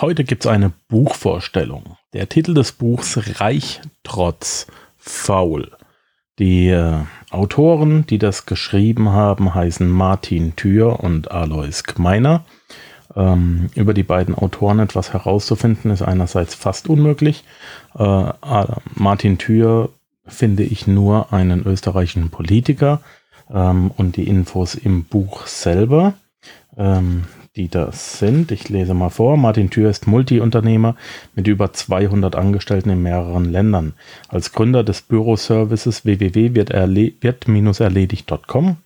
Heute gibt es eine Buchvorstellung. Der Titel des Buchs Reich trotz faul. Die äh, Autoren, die das geschrieben haben, heißen Martin Thür und Alois Gmeiner. Ähm, über die beiden Autoren etwas herauszufinden, ist einerseits fast unmöglich. Äh, Martin Thür finde ich nur einen österreichischen Politiker ähm, und die Infos im Buch selber. Ähm, die das sind. Ich lese mal vor. Martin Thür ist Multiunternehmer mit über 200 Angestellten in mehreren Ländern. Als Gründer des Büroservices www.wird-erledigt.com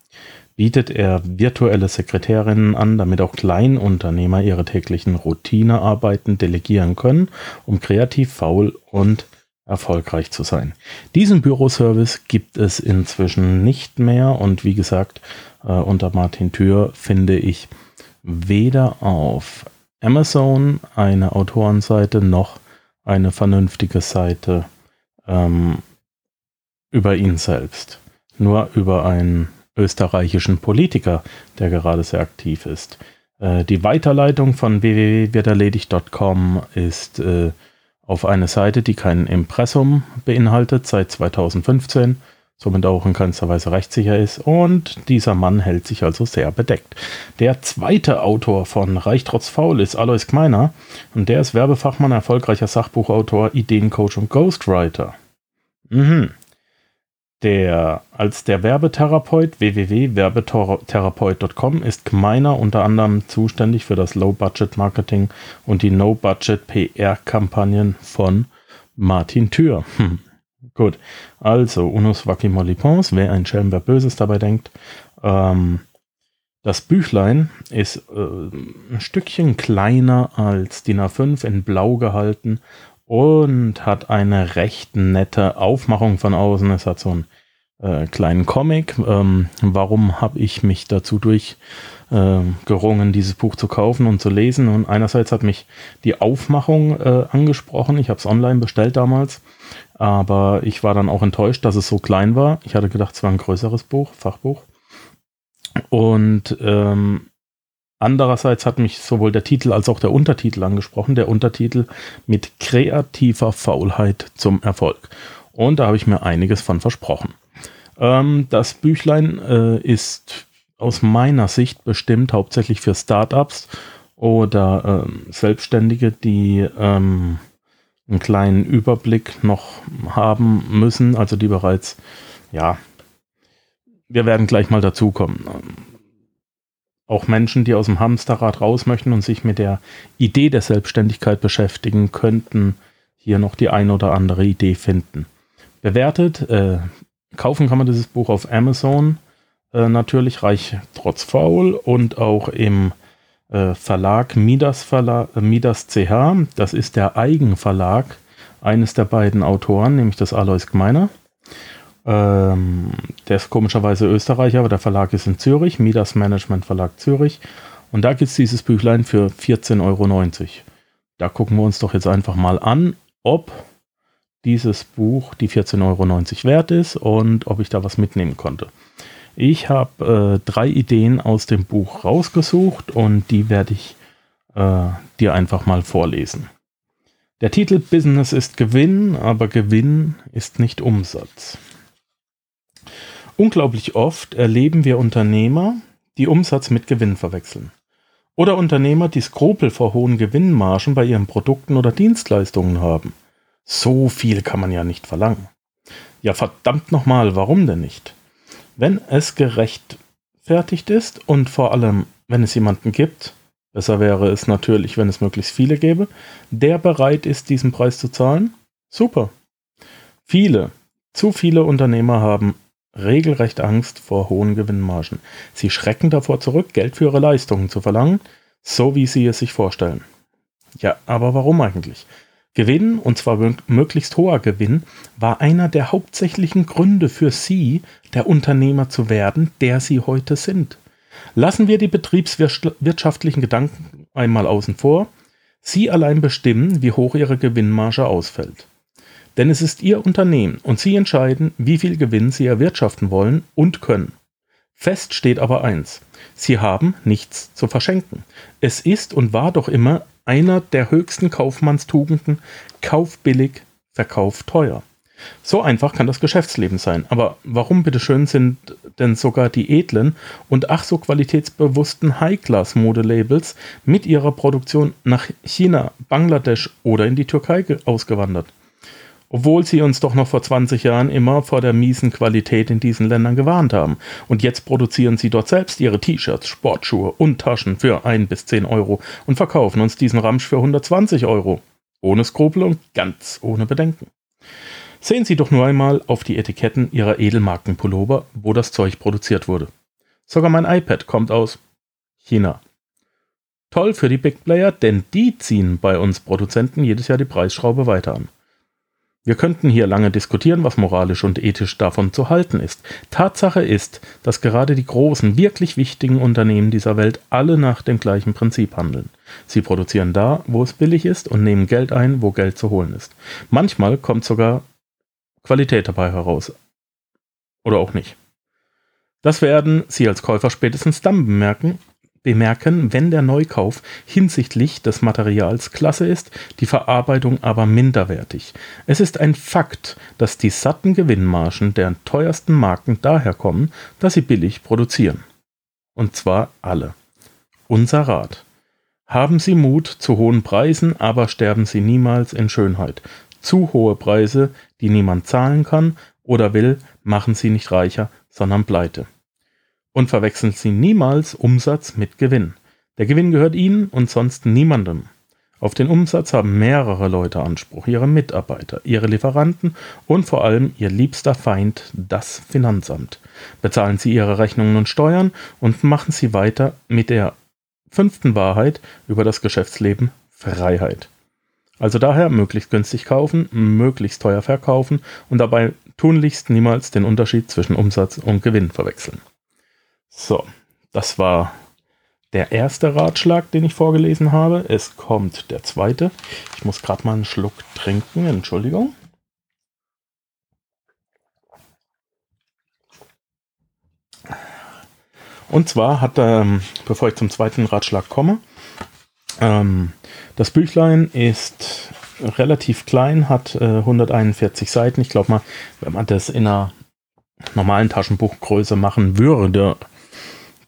bietet er virtuelle Sekretärinnen an, damit auch Kleinunternehmer ihre täglichen Routinearbeiten delegieren können, um kreativ, faul und erfolgreich zu sein. Diesen Büroservice gibt es inzwischen nicht mehr und wie gesagt, äh, unter Martin Thür finde ich weder auf Amazon eine Autorenseite noch eine vernünftige Seite ähm, über ihn selbst. Nur über einen österreichischen Politiker, der gerade sehr aktiv ist. Äh, die Weiterleitung von www.wirderledigt.com ist äh, auf eine Seite, die kein Impressum beinhaltet, seit 2015 somit auch in keinster Weise rechtssicher ist. Und dieser Mann hält sich also sehr bedeckt. Der zweite Autor von Reich trotz Faul ist Alois Gmeiner und der ist Werbefachmann, erfolgreicher Sachbuchautor, Ideencoach und Ghostwriter. Mhm. Der, als der Werbetherapeut www.werbetherapeut.com ist Gmeiner unter anderem zuständig für das Low-Budget-Marketing und die No-Budget-PR-Kampagnen von Martin Thür. Hm. Gut, also Unus Vaki Molipons, wer ein Schelm, wer Böses dabei denkt. Ähm, das Büchlein ist äh, ein Stückchen kleiner als DIN A5 in Blau gehalten und hat eine recht nette Aufmachung von außen. Es hat so einen äh, kleinen Comic. Ähm, warum habe ich mich dazu durchgerungen, äh, dieses Buch zu kaufen und zu lesen? Und einerseits hat mich die Aufmachung äh, angesprochen. Ich habe es online bestellt damals aber ich war dann auch enttäuscht, dass es so klein war. Ich hatte gedacht, es war ein größeres Buch, Fachbuch. Und ähm, andererseits hat mich sowohl der Titel als auch der Untertitel angesprochen. Der Untertitel mit kreativer Faulheit zum Erfolg. Und da habe ich mir einiges von versprochen. Ähm, das Büchlein äh, ist aus meiner Sicht bestimmt hauptsächlich für Startups oder ähm, Selbstständige, die ähm, einen kleinen Überblick noch haben müssen, also die bereits, ja, wir werden gleich mal dazukommen. Auch Menschen, die aus dem Hamsterrad raus möchten und sich mit der Idee der Selbstständigkeit beschäftigen, könnten hier noch die ein oder andere Idee finden. Bewertet, äh, kaufen kann man dieses Buch auf Amazon, äh, natürlich reich trotz faul und auch im äh, Verlag Midas, Verlag, äh, Midas CH. Das ist der Eigenverlag eines der beiden Autoren, nämlich das Alois Gmeiner. Ähm, der ist komischerweise Österreicher, aber der Verlag ist in Zürich, Midas Management Verlag Zürich. Und da gibt es dieses Büchlein für 14,90 Euro. Da gucken wir uns doch jetzt einfach mal an, ob dieses Buch die 14,90 Euro wert ist und ob ich da was mitnehmen konnte. Ich habe äh, drei Ideen aus dem Buch rausgesucht und die werde ich äh, dir einfach mal vorlesen. Der Titel Business ist Gewinn, aber Gewinn ist nicht Umsatz. Unglaublich oft erleben wir Unternehmer, die Umsatz mit Gewinn verwechseln. Oder Unternehmer, die Skrupel vor hohen Gewinnmargen bei ihren Produkten oder Dienstleistungen haben. So viel kann man ja nicht verlangen. Ja, verdammt nochmal, warum denn nicht? wenn es gerechtfertigt ist und vor allem, wenn es jemanden gibt, besser wäre es natürlich, wenn es möglichst viele gäbe, der bereit ist, diesen Preis zu zahlen, super. Viele, zu viele Unternehmer haben regelrecht Angst vor hohen Gewinnmargen. Sie schrecken davor zurück, Geld für ihre Leistungen zu verlangen, so wie sie es sich vorstellen. Ja, aber warum eigentlich? Gewinn, und zwar möglichst hoher Gewinn, war einer der hauptsächlichen Gründe für Sie, der Unternehmer zu werden, der Sie heute sind. Lassen wir die betriebswirtschaftlichen Gedanken einmal außen vor. Sie allein bestimmen, wie hoch Ihre Gewinnmarge ausfällt. Denn es ist Ihr Unternehmen und Sie entscheiden, wie viel Gewinn Sie erwirtschaften wollen und können. Fest steht aber eins. Sie haben nichts zu verschenken. Es ist und war doch immer einer der höchsten Kaufmannstugenden, Kauf billig, Verkauf teuer. So einfach kann das Geschäftsleben sein. Aber warum bitteschön sind denn sogar die edlen und ach so qualitätsbewussten High-Class-Modelabels mit ihrer Produktion nach China, Bangladesch oder in die Türkei ausgewandert? Obwohl sie uns doch noch vor 20 Jahren immer vor der miesen Qualität in diesen Ländern gewarnt haben. Und jetzt produzieren sie dort selbst ihre T-Shirts, Sportschuhe und Taschen für 1 bis 10 Euro und verkaufen uns diesen Ramsch für 120 Euro. Ohne Skrupel und ganz ohne Bedenken. Sehen Sie doch nur einmal auf die Etiketten Ihrer Edelmarkenpullover, wo das Zeug produziert wurde. Sogar mein iPad kommt aus China. Toll für die Big Player, denn die ziehen bei uns Produzenten jedes Jahr die Preisschraube weiter an. Wir könnten hier lange diskutieren, was moralisch und ethisch davon zu halten ist. Tatsache ist, dass gerade die großen, wirklich wichtigen Unternehmen dieser Welt alle nach dem gleichen Prinzip handeln. Sie produzieren da, wo es billig ist und nehmen Geld ein, wo Geld zu holen ist. Manchmal kommt sogar Qualität dabei heraus. Oder auch nicht. Das werden Sie als Käufer spätestens dann bemerken, bemerken, wenn der Neukauf hinsichtlich des Materials klasse ist, die Verarbeitung aber minderwertig. Es ist ein Fakt, dass die satten Gewinnmargen der teuersten Marken daher kommen, dass sie billig produzieren. Und zwar alle. Unser Rat. Haben Sie Mut zu hohen Preisen, aber sterben Sie niemals in Schönheit. Zu hohe Preise, die niemand zahlen kann oder will, machen Sie nicht reicher, sondern pleite und verwechseln Sie niemals Umsatz mit Gewinn. Der Gewinn gehört Ihnen und sonst niemandem. Auf den Umsatz haben mehrere Leute Anspruch, ihre Mitarbeiter, ihre Lieferanten und vor allem ihr liebster Feind, das Finanzamt. Bezahlen Sie Ihre Rechnungen und Steuern und machen Sie weiter mit der fünften Wahrheit über das Geschäftsleben Freiheit. Also daher möglichst günstig kaufen, möglichst teuer verkaufen und dabei tunlichst niemals den Unterschied zwischen Umsatz und Gewinn verwechseln. So, das war der erste Ratschlag, den ich vorgelesen habe. Es kommt der zweite. Ich muss gerade mal einen Schluck trinken. Entschuldigung. Und zwar hat, ähm, bevor ich zum zweiten Ratschlag komme, ähm, das Büchlein ist relativ klein, hat äh, 141 Seiten. Ich glaube mal, wenn man das in einer normalen Taschenbuchgröße machen würde,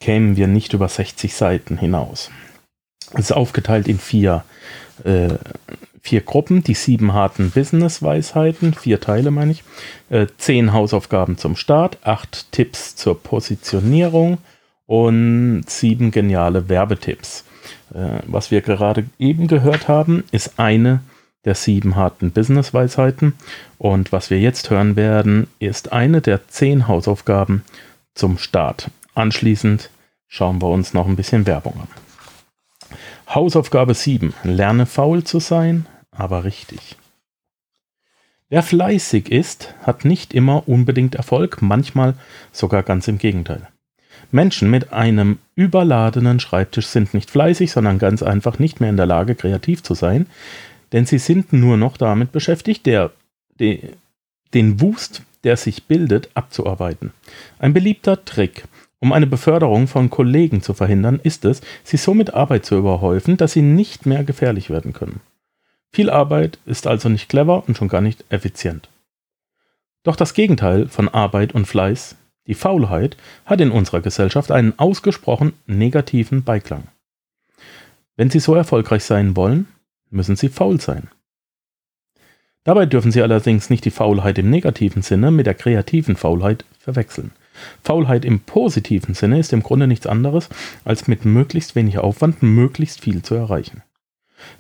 kämen wir nicht über 60 Seiten hinaus. Es ist aufgeteilt in vier, äh, vier Gruppen, die sieben harten Business-Weisheiten, vier Teile meine ich, äh, zehn Hausaufgaben zum Start, acht Tipps zur Positionierung und sieben geniale Werbetipps. Äh, was wir gerade eben gehört haben, ist eine der sieben harten Business-Weisheiten und was wir jetzt hören werden, ist eine der zehn Hausaufgaben zum Start. Anschließend schauen wir uns noch ein bisschen Werbung an. Hausaufgabe 7. Lerne faul zu sein, aber richtig. Wer fleißig ist, hat nicht immer unbedingt Erfolg, manchmal sogar ganz im Gegenteil. Menschen mit einem überladenen Schreibtisch sind nicht fleißig, sondern ganz einfach nicht mehr in der Lage, kreativ zu sein, denn sie sind nur noch damit beschäftigt, der, de, den Wust, der sich bildet, abzuarbeiten. Ein beliebter Trick, um eine Beförderung von Kollegen zu verhindern, ist es, sie so mit Arbeit zu überhäufen, dass sie nicht mehr gefährlich werden können. Viel Arbeit ist also nicht clever und schon gar nicht effizient. Doch das Gegenteil von Arbeit und Fleiß, die Faulheit, hat in unserer Gesellschaft einen ausgesprochen negativen Beiklang. Wenn Sie so erfolgreich sein wollen, müssen Sie faul sein. Dabei dürfen Sie allerdings nicht die Faulheit im negativen Sinne mit der kreativen Faulheit verwechseln. Faulheit im positiven Sinne ist im Grunde nichts anderes, als mit möglichst wenig Aufwand möglichst viel zu erreichen.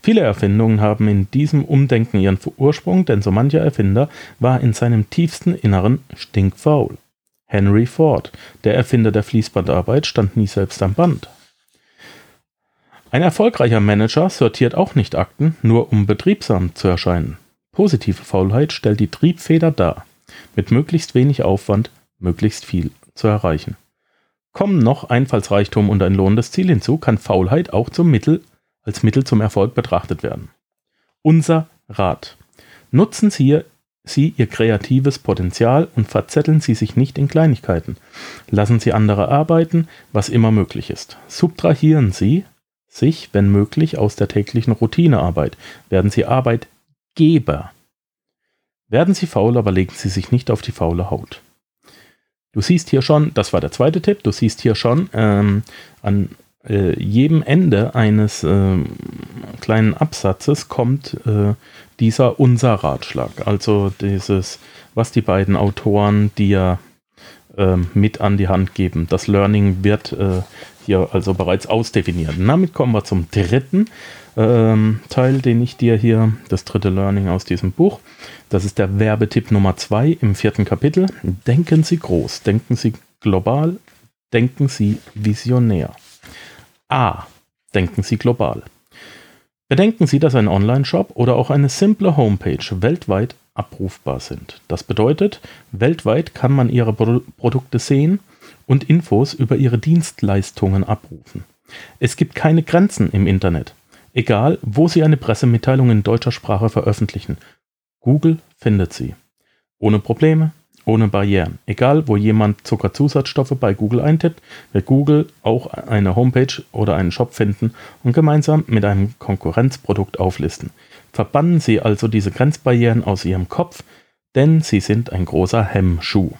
Viele Erfindungen haben in diesem Umdenken ihren Ursprung, denn so mancher Erfinder war in seinem tiefsten Inneren stinkfaul. Henry Ford, der Erfinder der Fließbandarbeit, stand nie selbst am Band. Ein erfolgreicher Manager sortiert auch nicht Akten, nur um betriebsam zu erscheinen. Positive Faulheit stellt die Triebfeder dar. Mit möglichst wenig Aufwand möglichst viel zu erreichen. Kommen noch Einfallsreichtum und ein lohnendes Ziel hinzu, kann Faulheit auch zum Mittel, als Mittel zum Erfolg betrachtet werden. Unser Rat. Nutzen Sie, Sie Ihr kreatives Potenzial und verzetteln Sie sich nicht in Kleinigkeiten. Lassen Sie andere arbeiten, was immer möglich ist. Subtrahieren Sie sich, wenn möglich, aus der täglichen Routinearbeit. Werden Sie Arbeitgeber. Werden Sie faul, aber legen Sie sich nicht auf die faule Haut. Du siehst hier schon, das war der zweite Tipp, du siehst hier schon ähm, an äh, jedem Ende eines äh, kleinen Absatzes kommt äh, dieser unser Ratschlag. Also dieses, was die beiden Autoren dir ähm, mit an die Hand geben. Das Learning wird äh, hier also bereits ausdefiniert. damit kommen wir zum dritten ähm, Teil, den ich dir hier, das dritte Learning aus diesem Buch. Das ist der Werbetipp Nummer zwei im vierten Kapitel. Denken Sie groß, denken Sie global, denken Sie visionär. A. Denken Sie global. Bedenken Sie, dass ein Online-Shop oder auch eine simple Homepage weltweit abrufbar sind. Das bedeutet, weltweit kann man Ihre Pro Produkte sehen und Infos über Ihre Dienstleistungen abrufen. Es gibt keine Grenzen im Internet. Egal, wo Sie eine Pressemitteilung in deutscher Sprache veröffentlichen. Google findet Sie. Ohne Probleme, ohne Barrieren. Egal, wo jemand Zuckerzusatzstoffe bei Google eintippt, wird Google auch eine Homepage oder einen Shop finden und gemeinsam mit einem Konkurrenzprodukt auflisten. Verbannen Sie also diese Grenzbarrieren aus Ihrem Kopf, denn sie sind ein großer Hemmschuh.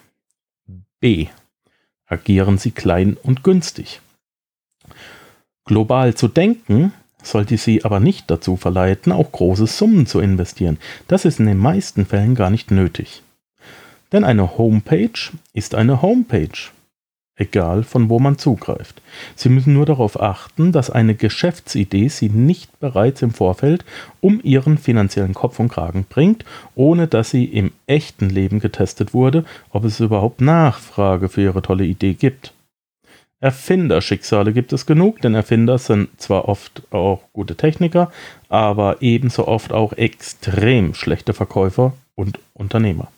B. Agieren Sie klein und günstig. Global zu denken sollte Sie aber nicht dazu verleiten, auch große Summen zu investieren. Das ist in den meisten Fällen gar nicht nötig. Denn eine Homepage ist eine Homepage, egal von wo man zugreift. Sie müssen nur darauf achten, dass eine Geschäftsidee Sie nicht bereits im Vorfeld um Ihren finanziellen Kopf und Kragen bringt, ohne dass sie im echten Leben getestet wurde, ob es überhaupt Nachfrage für Ihre tolle Idee gibt. Erfinderschicksale gibt es genug, denn Erfinder sind zwar oft auch gute Techniker, aber ebenso oft auch extrem schlechte Verkäufer und Unternehmer.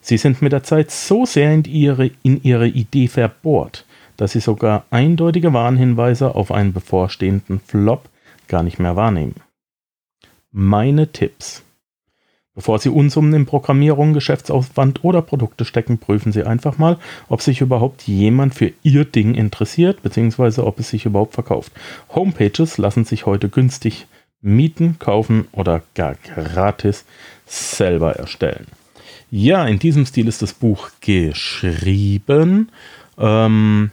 Sie sind mit der Zeit so sehr in ihre, in ihre Idee verbohrt, dass sie sogar eindeutige Warnhinweise auf einen bevorstehenden Flop gar nicht mehr wahrnehmen. Meine Tipps. Bevor Sie Unsummen in Programmierung, Geschäftsaufwand oder Produkte stecken, prüfen Sie einfach mal, ob sich überhaupt jemand für Ihr Ding interessiert, beziehungsweise ob es sich überhaupt verkauft. Homepages lassen sich heute günstig mieten, kaufen oder gar gratis selber erstellen. Ja, in diesem Stil ist das Buch geschrieben. Ähm,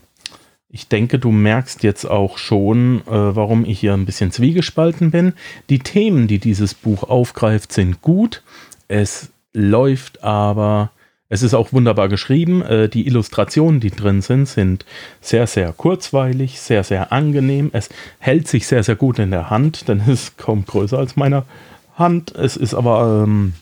ich denke, du merkst jetzt auch schon, äh, warum ich hier ein bisschen zwiegespalten bin. Die Themen, die dieses Buch aufgreift, sind gut. Es läuft aber, es ist auch wunderbar geschrieben. Äh, die Illustrationen, die drin sind, sind sehr, sehr kurzweilig, sehr, sehr angenehm. Es hält sich sehr, sehr gut in der Hand, denn es ist kaum größer als meine Hand. Es ist aber ähm,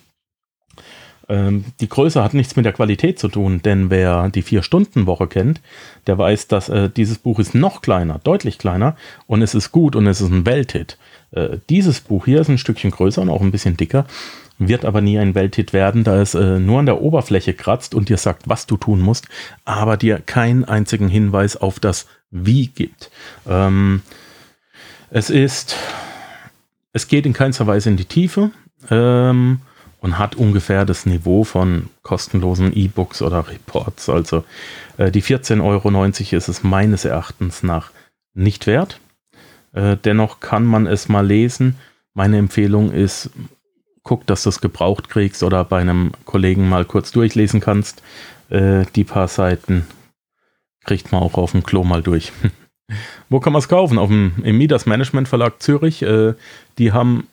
ähm, die Größe hat nichts mit der Qualität zu tun, denn wer die Vier-Stunden-Woche kennt, der weiß, dass äh, dieses Buch ist noch kleiner, deutlich kleiner und es ist gut und es ist ein Welthit. Äh, dieses Buch hier ist ein Stückchen größer und auch ein bisschen dicker, wird aber nie ein Welthit werden, da es äh, nur an der Oberfläche kratzt und dir sagt, was du tun musst, aber dir keinen einzigen Hinweis auf das Wie gibt. Ähm, es ist, es geht in keinster Weise in die Tiefe. Ähm, und hat ungefähr das Niveau von kostenlosen E-Books oder Reports. Also äh, die 14,90 Euro ist es meines Erachtens nach nicht wert. Äh, dennoch kann man es mal lesen. Meine Empfehlung ist, guck, dass du es gebraucht kriegst oder bei einem Kollegen mal kurz durchlesen kannst. Äh, die paar Seiten kriegt man auch auf dem Klo mal durch. Wo kann man es kaufen? Auf dem, Im Midas Management Verlag Zürich. Äh, die haben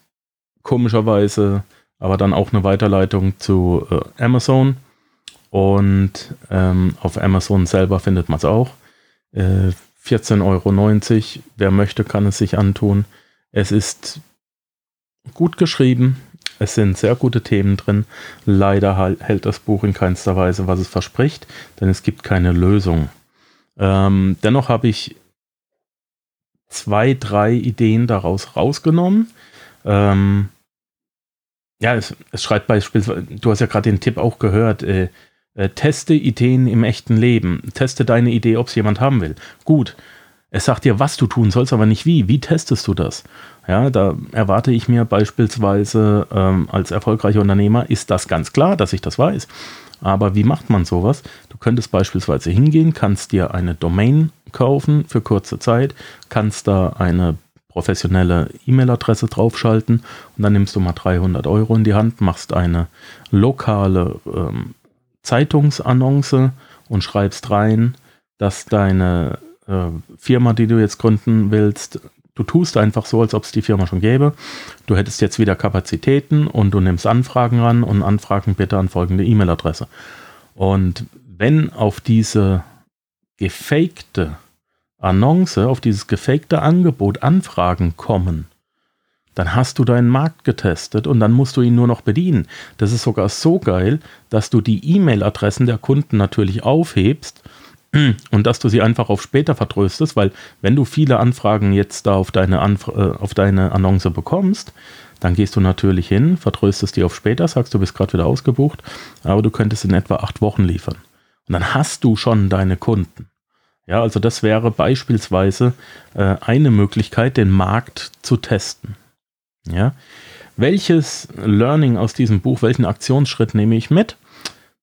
komischerweise aber dann auch eine Weiterleitung zu äh, Amazon. Und ähm, auf Amazon selber findet man es auch. Äh, 14,90 Euro. Wer möchte, kann es sich antun. Es ist gut geschrieben. Es sind sehr gute Themen drin. Leider hält das Buch in keinster Weise, was es verspricht, denn es gibt keine Lösung. Ähm, dennoch habe ich zwei, drei Ideen daraus rausgenommen. Ähm, ja, es, es schreibt beispielsweise, du hast ja gerade den Tipp auch gehört, äh, äh, teste Ideen im echten Leben. Teste deine Idee, ob es jemand haben will. Gut. Es sagt dir, was du tun sollst, aber nicht wie. Wie testest du das? Ja, da erwarte ich mir beispielsweise ähm, als erfolgreicher Unternehmer, ist das ganz klar, dass ich das weiß. Aber wie macht man sowas? Du könntest beispielsweise hingehen, kannst dir eine Domain kaufen für kurze Zeit, kannst da eine professionelle E-Mail-Adresse draufschalten und dann nimmst du mal 300 Euro in die Hand, machst eine lokale ähm, Zeitungsannonce und schreibst rein, dass deine äh, Firma, die du jetzt gründen willst, du tust einfach so, als ob es die Firma schon gäbe. Du hättest jetzt wieder Kapazitäten und du nimmst Anfragen ran und Anfragen bitte an folgende E-Mail-Adresse. Und wenn auf diese gefakte Annonce, auf dieses gefakte Angebot Anfragen kommen, dann hast du deinen Markt getestet und dann musst du ihn nur noch bedienen. Das ist sogar so geil, dass du die E-Mail-Adressen der Kunden natürlich aufhebst und dass du sie einfach auf später vertröstest, weil wenn du viele Anfragen jetzt da auf deine, Anf äh, auf deine Annonce bekommst, dann gehst du natürlich hin, vertröstest die auf später, sagst du bist gerade wieder ausgebucht, aber du könntest in etwa acht Wochen liefern. Und dann hast du schon deine Kunden. Ja, also das wäre beispielsweise äh, eine Möglichkeit, den Markt zu testen. Ja, welches Learning aus diesem Buch, welchen Aktionsschritt nehme ich mit?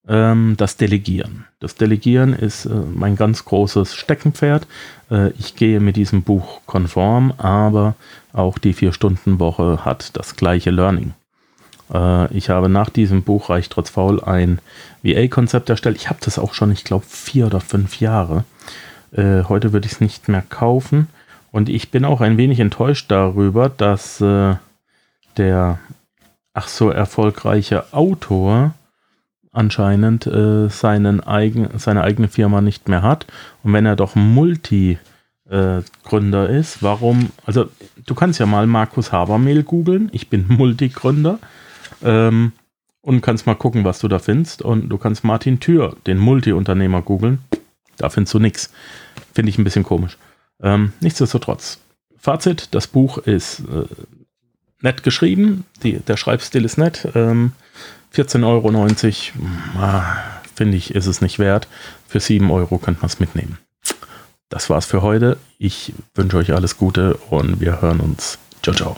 Ähm, das Delegieren. Das Delegieren ist äh, mein ganz großes Steckenpferd. Äh, ich gehe mit diesem Buch konform, aber auch die Vier-Stunden-Woche hat das gleiche Learning. Äh, ich habe nach diesem Buch Reich trotz Faul ein VA-Konzept erstellt. Ich habe das auch schon, ich glaube, vier oder fünf Jahre. Äh, heute würde ich es nicht mehr kaufen. Und ich bin auch ein wenig enttäuscht darüber, dass äh, der ach so erfolgreiche Autor anscheinend äh, seinen eigen, seine eigene Firma nicht mehr hat. Und wenn er doch Multi-Gründer äh, ist, warum, also du kannst ja mal Markus Habermehl googeln, ich bin Multigründer ähm, und kannst mal gucken, was du da findest. Und du kannst Martin Thür, den Multi-Unternehmer, googeln, da findest du nichts. Finde ich ein bisschen komisch. Ähm, nichtsdestotrotz, Fazit, das Buch ist äh, nett geschrieben, die, der Schreibstil ist nett. Ähm, 14,90 Euro, ah, finde ich, ist es nicht wert. Für 7 Euro könnte man es mitnehmen. Das war's für heute. Ich wünsche euch alles Gute und wir hören uns. Ciao, ciao.